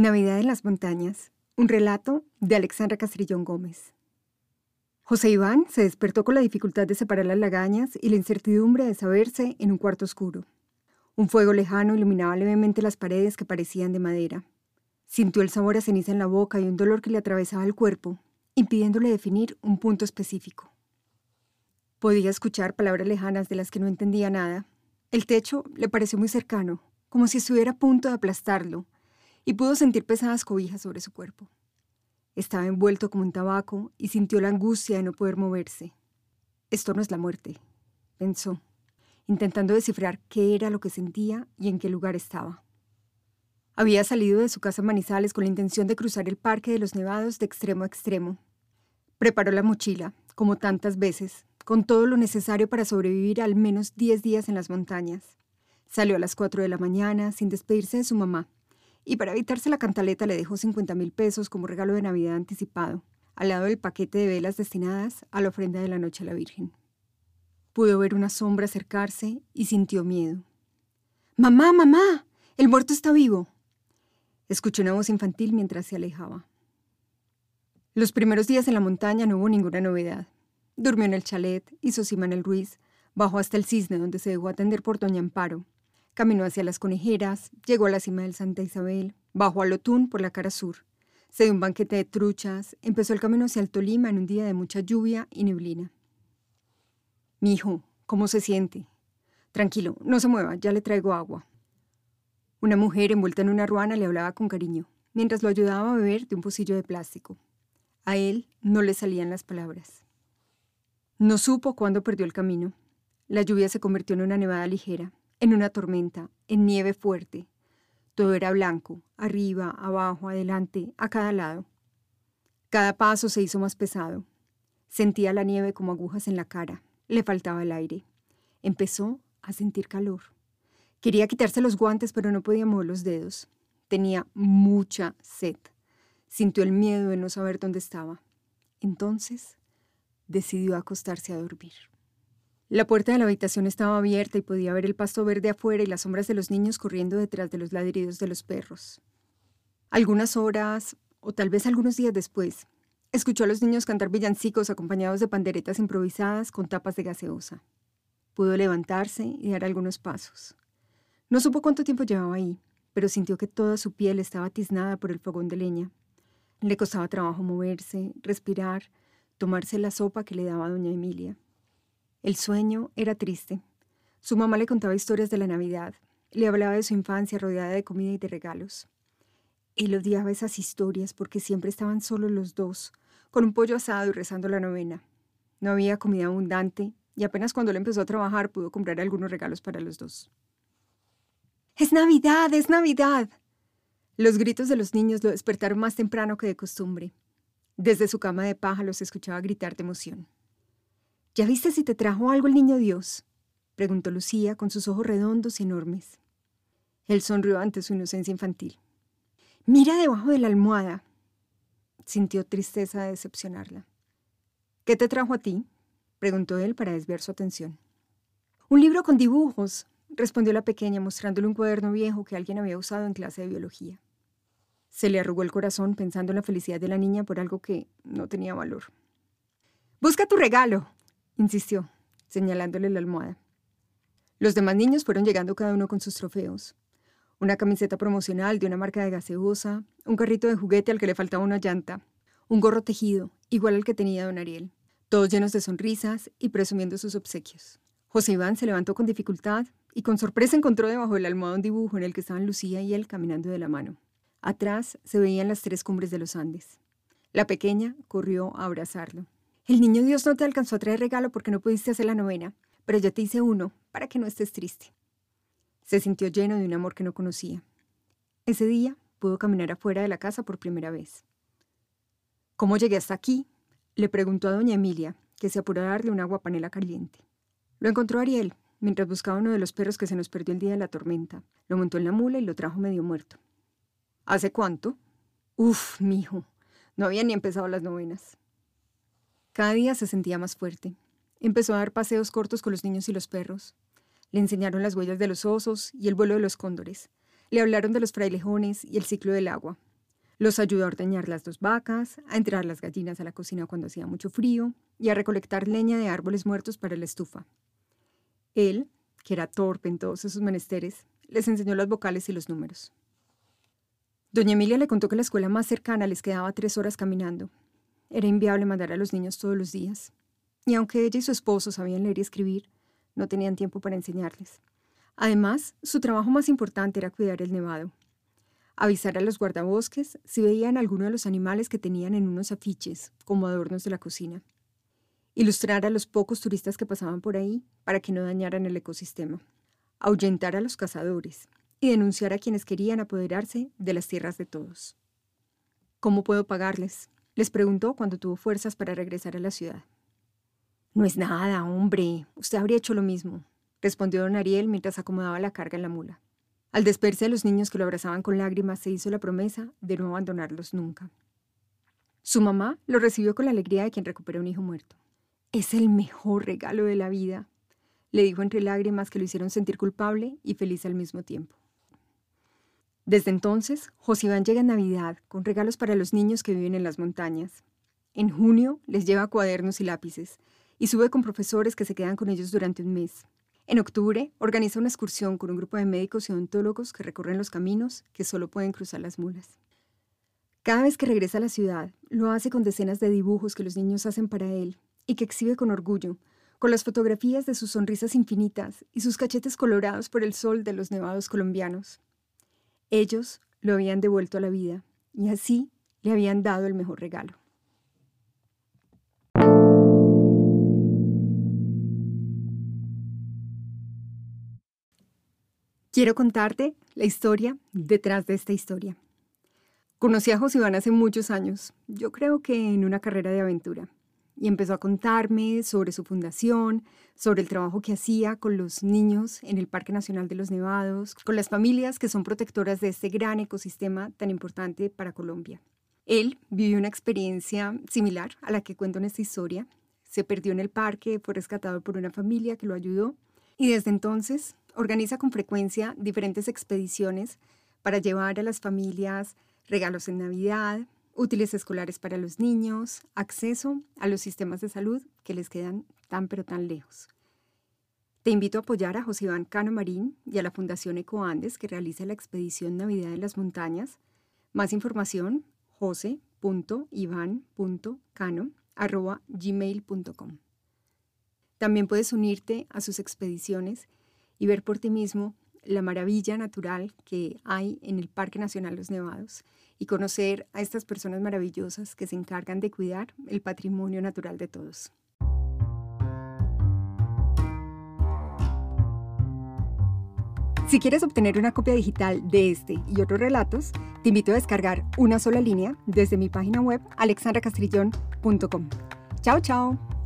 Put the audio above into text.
Navidad en las montañas. Un relato de Alexandra Castrillón Gómez. José Iván se despertó con la dificultad de separar las lagañas y la incertidumbre de saberse en un cuarto oscuro. Un fuego lejano iluminaba levemente las paredes que parecían de madera. Sintió el sabor a ceniza en la boca y un dolor que le atravesaba el cuerpo, impidiéndole definir un punto específico. Podía escuchar palabras lejanas de las que no entendía nada. El techo le pareció muy cercano, como si estuviera a punto de aplastarlo, y pudo sentir pesadas cobijas sobre su cuerpo. Estaba envuelto como un tabaco y sintió la angustia de no poder moverse. Esto no es la muerte, pensó, intentando descifrar qué era lo que sentía y en qué lugar estaba. Había salido de su casa Manizales con la intención de cruzar el Parque de los Nevados de extremo a extremo. Preparó la mochila, como tantas veces, con todo lo necesario para sobrevivir al menos 10 días en las montañas. Salió a las 4 de la mañana sin despedirse de su mamá, y para evitarse la cantaleta le dejó 50 mil pesos como regalo de Navidad anticipado, al lado del paquete de velas destinadas a la ofrenda de la noche a la Virgen. Pudo ver una sombra acercarse y sintió miedo. ¡Mamá, mamá! ¡El muerto está vivo! Escuchó una voz infantil mientras se alejaba. Los primeros días en la montaña no hubo ninguna novedad. Durmió en el chalet, hizo cima el Ruiz, bajó hasta el cisne donde se dejó atender por Doña Amparo, Caminó hacia las conejeras, llegó a la cima del Santa Isabel, bajó al Otún por la cara sur. Se dio un banquete de truchas, empezó el camino hacia el Tolima en un día de mucha lluvia y neblina. Mi hijo, ¿cómo se siente? Tranquilo, no se mueva, ya le traigo agua. Una mujer envuelta en una ruana le hablaba con cariño, mientras lo ayudaba a beber de un pocillo de plástico. A él no le salían las palabras. No supo cuándo perdió el camino. La lluvia se convirtió en una nevada ligera en una tormenta, en nieve fuerte. Todo era blanco, arriba, abajo, adelante, a cada lado. Cada paso se hizo más pesado. Sentía la nieve como agujas en la cara. Le faltaba el aire. Empezó a sentir calor. Quería quitarse los guantes, pero no podía mover los dedos. Tenía mucha sed. Sintió el miedo de no saber dónde estaba. Entonces decidió acostarse a dormir. La puerta de la habitación estaba abierta y podía ver el pasto verde afuera y las sombras de los niños corriendo detrás de los ladridos de los perros. Algunas horas, o tal vez algunos días después, escuchó a los niños cantar villancicos acompañados de panderetas improvisadas con tapas de gaseosa. Pudo levantarse y dar algunos pasos. No supo cuánto tiempo llevaba ahí, pero sintió que toda su piel estaba tiznada por el fogón de leña. Le costaba trabajo moverse, respirar, tomarse la sopa que le daba doña Emilia. El sueño era triste. Su mamá le contaba historias de la Navidad, le hablaba de su infancia rodeada de comida y de regalos. Él odiaba esas historias porque siempre estaban solos los dos, con un pollo asado y rezando la novena. No había comida abundante y apenas cuando él empezó a trabajar pudo comprar algunos regalos para los dos. ¡Es Navidad! ¡Es Navidad! Los gritos de los niños lo despertaron más temprano que de costumbre. Desde su cama de paja los escuchaba gritar de emoción. ¿Ya viste si te trajo algo el niño Dios? preguntó Lucía con sus ojos redondos y enormes. Él sonrió ante su inocencia infantil. Mira debajo de la almohada. Sintió tristeza de decepcionarla. ¿Qué te trajo a ti? preguntó él para desviar su atención. Un libro con dibujos, respondió la pequeña mostrándole un cuaderno viejo que alguien había usado en clase de biología. Se le arrugó el corazón pensando en la felicidad de la niña por algo que no tenía valor. Busca tu regalo, insistió, señalándole la almohada. Los demás niños fueron llegando cada uno con sus trofeos. Una camiseta promocional de una marca de gaseosa, un carrito de juguete al que le faltaba una llanta, un gorro tejido, igual al que tenía don Ariel, todos llenos de sonrisas y presumiendo sus obsequios. José Iván se levantó con dificultad y con sorpresa encontró debajo de la almohada un dibujo en el que estaban Lucía y él caminando de la mano. Atrás se veían las tres cumbres de los Andes. La pequeña corrió a abrazarlo. El niño Dios no te alcanzó a traer regalo porque no pudiste hacer la novena, pero yo te hice uno para que no estés triste. Se sintió lleno de un amor que no conocía. Ese día pudo caminar afuera de la casa por primera vez. ¿Cómo llegué hasta aquí? Le preguntó a doña Emilia, que se apuró a darle un agua panela caliente. Lo encontró Ariel, mientras buscaba uno de los perros que se nos perdió el día de la tormenta. Lo montó en la mula y lo trajo medio muerto. ¿Hace cuánto? Uf, mijo. No había ni empezado las novenas. Cada día se sentía más fuerte. Empezó a dar paseos cortos con los niños y los perros. Le enseñaron las huellas de los osos y el vuelo de los cóndores. Le hablaron de los frailejones y el ciclo del agua. Los ayudó a ordeñar las dos vacas, a entrar las gallinas a la cocina cuando hacía mucho frío y a recolectar leña de árboles muertos para la estufa. Él, que era torpe en todos esos menesteres, les enseñó las vocales y los números. Doña Emilia le contó que la escuela más cercana les quedaba tres horas caminando. Era inviable mandar a los niños todos los días. Y aunque ella y su esposo sabían leer y escribir, no tenían tiempo para enseñarles. Además, su trabajo más importante era cuidar el nevado, avisar a los guardabosques si veían alguno de los animales que tenían en unos afiches, como adornos de la cocina. Ilustrar a los pocos turistas que pasaban por ahí para que no dañaran el ecosistema. Ahuyentar a los cazadores y denunciar a quienes querían apoderarse de las tierras de todos. ¿Cómo puedo pagarles? Les preguntó cuando tuvo fuerzas para regresar a la ciudad. No es nada, hombre. Usted habría hecho lo mismo, respondió don Ariel mientras acomodaba la carga en la mula. Al despedirse de los niños que lo abrazaban con lágrimas, se hizo la promesa de no abandonarlos nunca. Su mamá lo recibió con la alegría de quien recupera un hijo muerto. Es el mejor regalo de la vida, le dijo entre lágrimas que lo hicieron sentir culpable y feliz al mismo tiempo. Desde entonces, Josiván llega en Navidad con regalos para los niños que viven en las montañas. En junio les lleva cuadernos y lápices y sube con profesores que se quedan con ellos durante un mes. En octubre, organiza una excursión con un grupo de médicos y odontólogos que recorren los caminos que solo pueden cruzar las mulas. Cada vez que regresa a la ciudad, lo hace con decenas de dibujos que los niños hacen para él y que exhibe con orgullo, con las fotografías de sus sonrisas infinitas y sus cachetes colorados por el sol de los nevados colombianos. Ellos lo habían devuelto a la vida y así le habían dado el mejor regalo. Quiero contarte la historia detrás de esta historia. Conocí a Iván hace muchos años, yo creo que en una carrera de aventura, y empezó a contarme sobre su fundación, sobre el trabajo que hacía con los niños en el Parque Nacional de los Nevados, con las familias que son protectoras de este gran ecosistema tan importante para Colombia. Él vivió una experiencia similar a la que cuento en esta historia. Se perdió en el parque, fue rescatado por una familia que lo ayudó y desde entonces organiza con frecuencia diferentes expediciones para llevar a las familias regalos en Navidad, útiles escolares para los niños, acceso a los sistemas de salud que les quedan tan pero tan lejos. Te invito a apoyar a José Iván Cano Marín y a la Fundación Ecoandes que realiza la expedición Navidad en las Montañas. Más información, jose.ivan.cano.gmail.com. También puedes unirte a sus expediciones y ver por ti mismo la maravilla natural que hay en el Parque Nacional Los Nevados y conocer a estas personas maravillosas que se encargan de cuidar el patrimonio natural de todos. Si quieres obtener una copia digital de este y otros relatos, te invito a descargar una sola línea desde mi página web alexandracastrillón.com. Chao, chao.